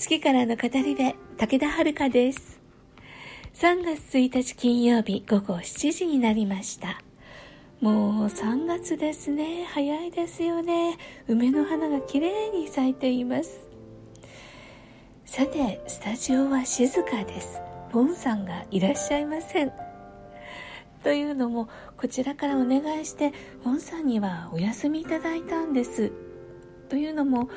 月からの語り部武田遥です。3月1日金曜日午後7時になりました。もう3月ですね。早いですよね。梅の花が綺麗に咲いています。さてスタジオは静かです。ボンさんがいらっしゃいません。というのもこちらからお願いしてボンさんにはお休みいただいたんです。というのも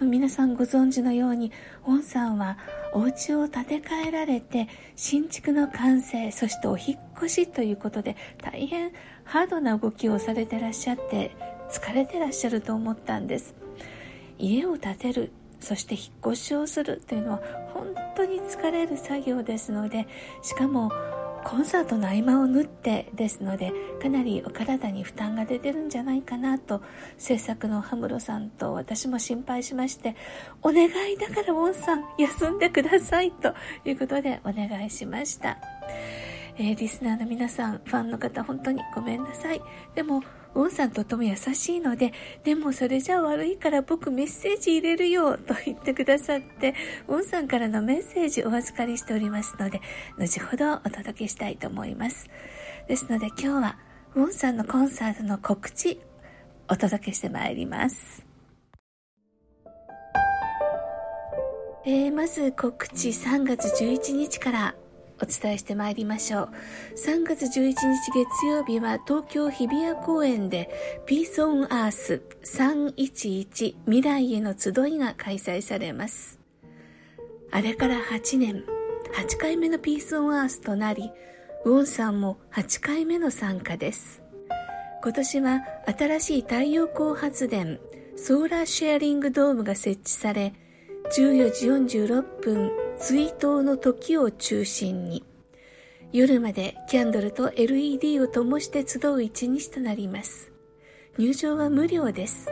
皆さんご存知のようにウォンさんはお家を建て替えられて新築の完成そしてお引越しということで大変ハードな動きをされてらっしゃって疲れてらっしゃると思ったんです。家を建てるそして引っ越しをするというのは本当に疲れる作業ですのでしかもコンサートの合間を縫ってですのでかなりお体に負担が出てるんじゃないかなと制作の羽室さんと私も心配しましてお願いだからウォンさん休んでくださいということでお願いしました、えー、リスナーの皆さんファンの方本当にごめんなさい。でもウォンさんとても優しいので、でもそれじゃ悪いから僕メッセージ入れるよと言ってくださって、ウォンさんからのメッセージお預かりしておりますので、後ほどお届けしたいと思います。ですので今日はウォンさんのコンサートの告知、お届けしてまいります。えー、まず告知3月11日からお伝えしてまいりましょう。3月11日月曜日は東京日比谷公園でピースオンアース311未来への集いが開催されます。あれから8年、8回目のピースオンアースとなり、ウォンさんも8回目の参加です。今年は新しい太陽光発電、ソーラーシェアリングドームが設置され、14時46分追悼の時を中心に。夜までキャンドルと LED を灯して集う一日となります。入場は無料です。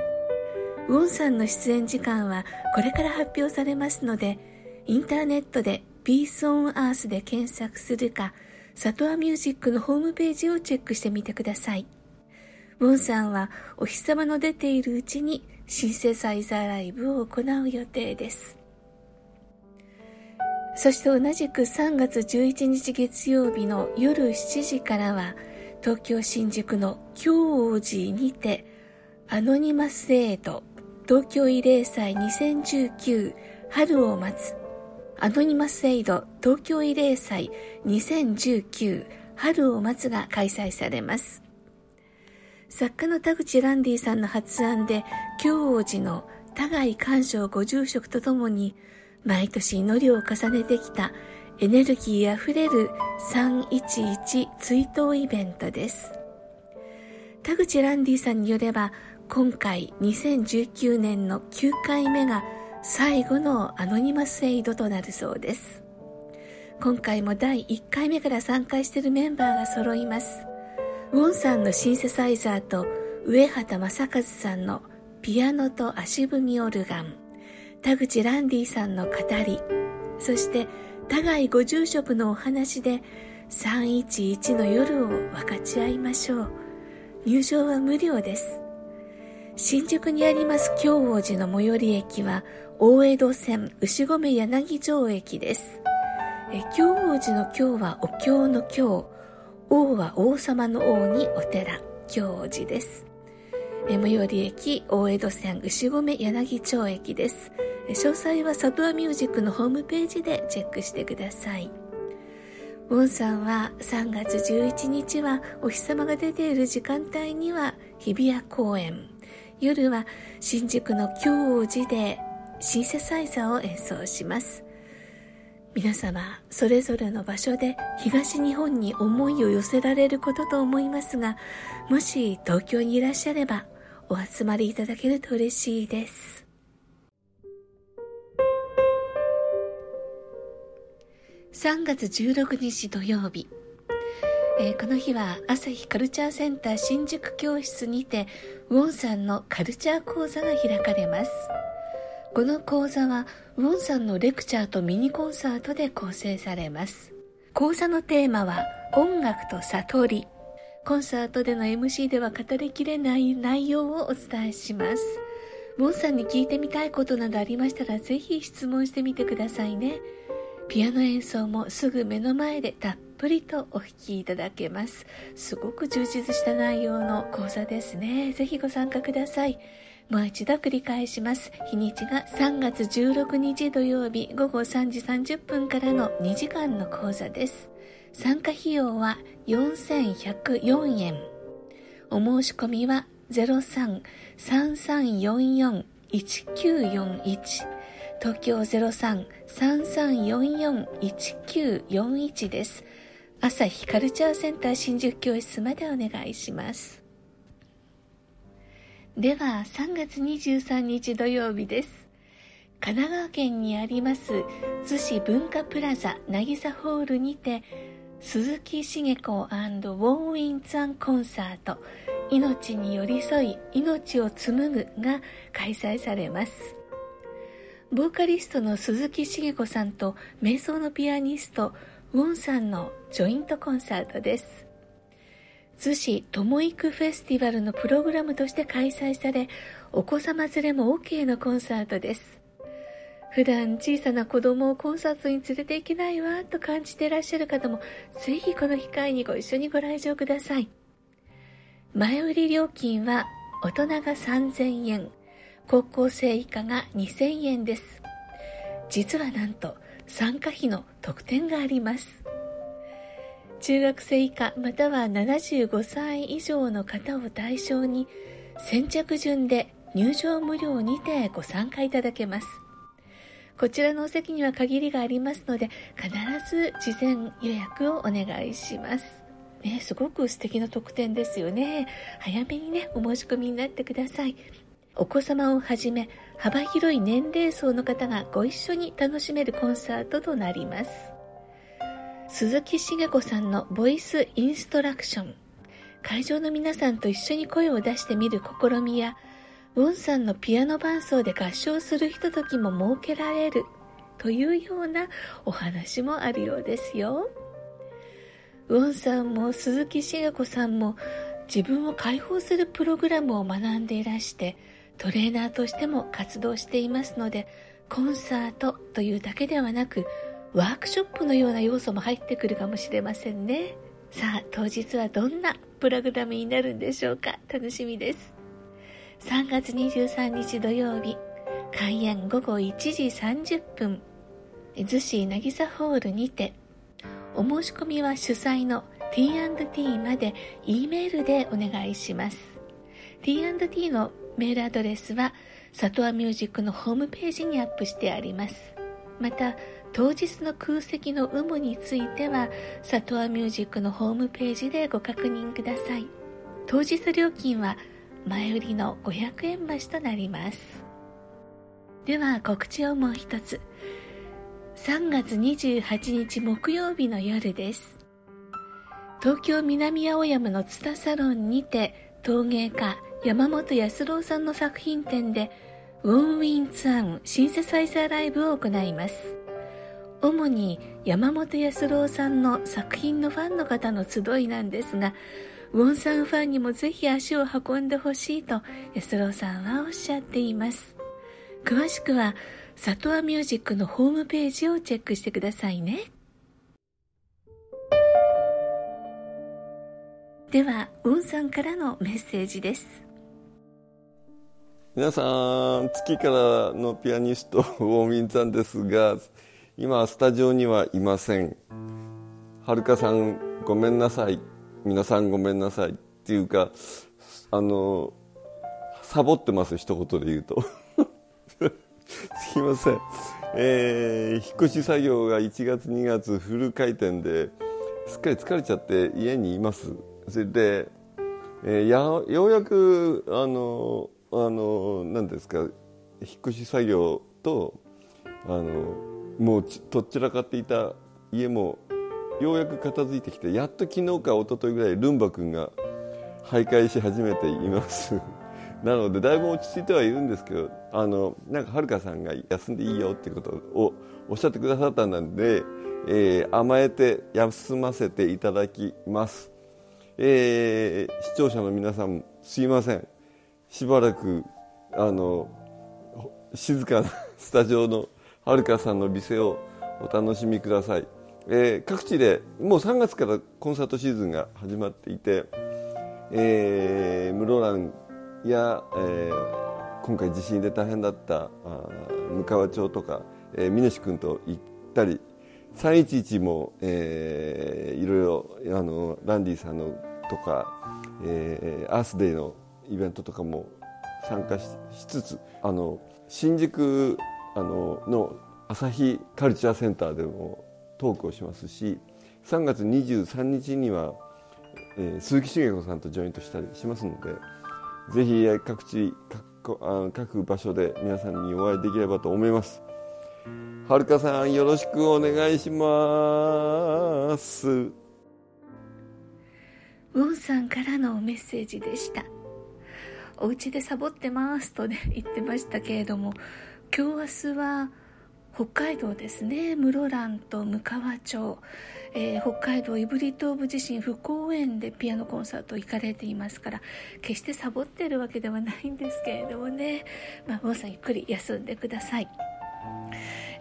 ウォンさんの出演時間はこれから発表されますのでインターネットでピースオンアースで検索するかサトアミュージックのホームページをチェックしてみてください。ウォンさんはお日様の出ているうちにシンセサイザーライブを行う予定です。そして同じく3月11日月曜日の夜7時からは東京新宿の京王寺にてアノニマスエイド東京慰霊祭2019春を待つ。アノニマスエイド東京慰霊祭2019春を待つが開催されます。作家の田口ランディさんの発案で京王寺の田貝寛昌ご住職とともに毎年祈りを重ねてきたエネルギーあふれる311追悼イベントです。田口ランディさんによれば、今回2019年の9回目が最後のアノニマスエイドとなるそうです。今回も第1回目から参加しているメンバーが揃います。ウォンさんのシンセサイザーと上畑正和さんのピアノと足踏みオルガン、田口ランディさんの語り。そして互いご住職のお話で311の夜を分かち合いましょう。入場は無料です。新宿にあります京王寺の最寄り駅は大江戸線牛込柳城駅です。京王寺の京はお経の京。王は王様の王にお寺京王寺です。最寄り駅大江戸線牛込柳町駅です。詳細はサブアミュージックのホームページでチェックしてください。ウォンさんは3月11日はお日様が出ている時間帯には日比谷公園。夜は新宿の京王寺でシンセサイザーを演奏します。皆様それぞれの場所で東日本に思いを寄せられることと思いますがもし東京にいらっしゃればお集まりいただけると嬉しいです。3月16日土曜日、えー、この日は朝日カルチャーセンター新宿教室にてウォンさんのカルチャー講座が開かれます。この講座はウォンさんのレクチャーとミニコンサートで構成されます。講座のテーマは音楽と悟り。コンサートでの MC では語りきれない内容をお伝えします。ウォンさんに聞いてみたいことなどありましたらぜひ質問してみてくださいね。ピアノ演奏もすぐ目の前でたっぷりとお弾きいただけます。すごく充実した内容の講座ですね。ぜひご参加ください。もう一度繰り返します日にちが3月16日土曜日午後3時30分からの2時間の講座です参加費用は4104円お申し込みは03-3344-1941東京03-3344-1941です。朝日カルチャーセンター新宿教室までお願いします。では、3月23日土曜日です。神奈川県にあります逗子文化プラザ渚ホールにて鈴木茂子ウォーウィンツァンコンサート。命に寄り添い命を紡ぐが開催されます。ボーカリストの鈴木茂子さんと瞑想のピアニストウォンさんのジョイントコンサートです。逗子ともいくフェスティバルのプログラムとして開催されお子様連れも OK のコンサートです普段小さな子供をコンサートに連れて行けないわと感じていらっしゃる方もぜひこの機会にご一緒にご来場ください前売り料金は大人が3000円高校生以下が2000円です。実はなんと参加費の特典があります。中学生以下または75歳以上の方を対象に先着順で入場無料にてご参加いただけます。こちらのお席には限りがありますので必ず事前予約をお願いします。ね、すごく素敵な特典ですよね。早めにね、お申し込みになってください。お子様をはじめ幅広い年齢層の方がご一緒に楽しめるコンサートとなります鈴木茂子さんのボイスインストラクション。会場の皆さんと一緒に声を出してみる試みやウォンさんのピアノ伴奏で合唱するひとときも設けられるというようなお話もあるようですよ。ウォンさんも鈴木茂子さんも自分を解放するプログラムを学んでいらしてトレーナーとしても活動していますのでコンサートというだけではなくワークショップのような要素も入ってくるかもしれませんね。さあ当日はどんなプログラムになるんでしょうか？楽しみです。3月23日土曜日開演午後1時30分。逗子渚ホールにてお申し込みは主催の T&T まで E メールでお願いします。T&T のメールアドレスは里和ミュージックのホームページにアップしてあります。また当日の空席の有無については里和ミュージックのホームページでご確認ください。当日料金は前売りの500円増しとなります。では告知をもう一つ。3月28日木曜日の夜です。東京南青山の津田サロンにて陶芸家山本康郎さんの作品展でウォンウィンツアンシンセサイザーライブを行います。主に山本康郎さんの作品のファンの方の集いなんですがウォンさんファンにもぜひ足を運んでほしいと安郎さんはおっしゃっています。詳しくは里和ミュージックのホームページをチェックしてくださいね。ではウォンさんからのメッセージです。皆さん月からのピアニストウォーミンさんですが今スタジオにはいません。はるかさんごめんなさい。皆さんごめんなさいっていうかあのサボってます一言で言うと。すいません。えー、引っ越し作業が1月2月フル回転ですっかり疲れちゃって家にいます。それで、えー、やようやくあのあの何ですか引っ越し作業とあのもうとっちらかっていた家もようやく片付いてきてやっと昨日か一昨日ぐらいルンバ君が徘徊し始めています。なのでだいぶ落ち着いてはいるんですけどあのなんかはるかさんが休んでいいよっていうことをおっしゃってくださったので、えー、甘えて休ませていただきます、えー、視聴者の皆さんすいません。しばらくあの静かなスタジオのはるかさんの美声をお楽しみください、えー、各地でもう3月からコンサートシーズンが始まっていて、えー、室蘭や、えー、今回地震で大変だったあ向川町とか、えー、峰志君と行ったり311も、えー、いろいろあのランディさんのとか、えー、アースデーのイベントとかも参加しつつあの新宿あのの朝日カルチャーセンターでもトークをしますし3月23日には、えー、鈴木茂子さんとジョイントしたりしますのでぜひ各地各各場所で皆さんにお会いできればと思います。はるかさんよろしくお願いします。ウォンさんからのメッセージでした。お家でサボってますとね言ってましたけれども今日明日は北海道ですね。室蘭と向川町、えー、北海道胆振東部地震復興園でピアノコンサート行かれていますから決してサボってるわけではないんですけれどもね。まあ皆さんゆっくり休んでください。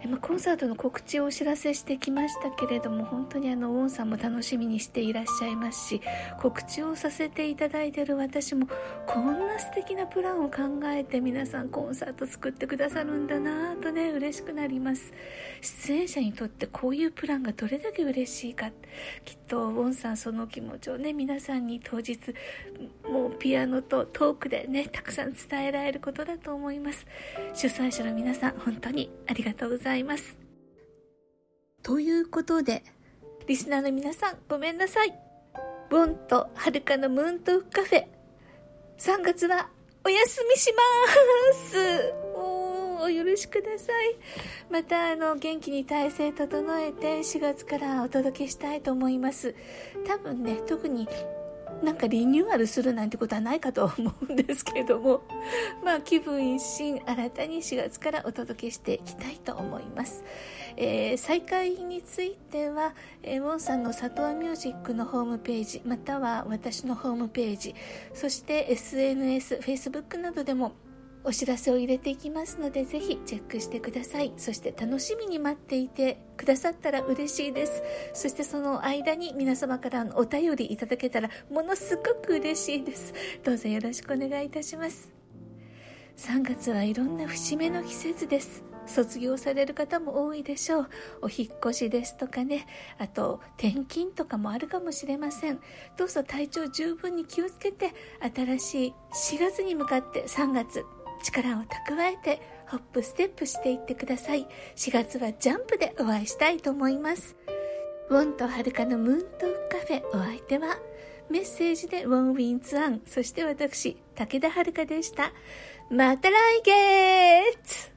まコンサートの告知をお知らせしてきましたけれども本当にあのウォンさんも楽しみにしていらっしゃいますし告知をさせていただいている私もこんな素敵なプランを考えて皆さんコンサート作ってくださるんだなとね嬉しくなります。出演者にとってこういうプランがどれだけ嬉しいか。きっとウォンさんその気持ちをね皆さんに当日もうピアノとトークでねたくさん伝えられることだと思います。主催者の皆さん本当にありがとうございます。ざいます。ということで、リスナーの皆さんごめんなさい。ボンとはるかのムーントークカフェ、3月はお休みしますおよろしくください。また、あの、元気に体制整えて4月からお届けしたいと思います。多分ね、特になんかリニューアルするなんてことはないかと思うんですけれども、まあ、気分一新新たに4月からお届けしていきたいと思います。えー、再開については、えー、ウォンさんの里和ミュージックのホームページ、または私のホームページ、そして SNS、Facebook などでもお知らせを入れていきますのでぜひチェックしてください。そして楽しみに待っていてくださったら嬉しいです。そしてその間に皆様からのお便りいただけたらものすごく嬉しいです。どうぞよろしくお願いいたします。3月はいろんな節目の季節です。卒業される方も多いでしょう。お引越しですとかね。あと転勤とかもあるかもしれません。どうぞ体調十分に気をつけて新しい4月に向かって3月力を蓄えてホップステップしていってください。4月はジャンプでお会いしたいと思います。ウォンとはるかのムーントークカフェお相手はメッセージでウォンウィンツアンそして私武田遥でした。また来月!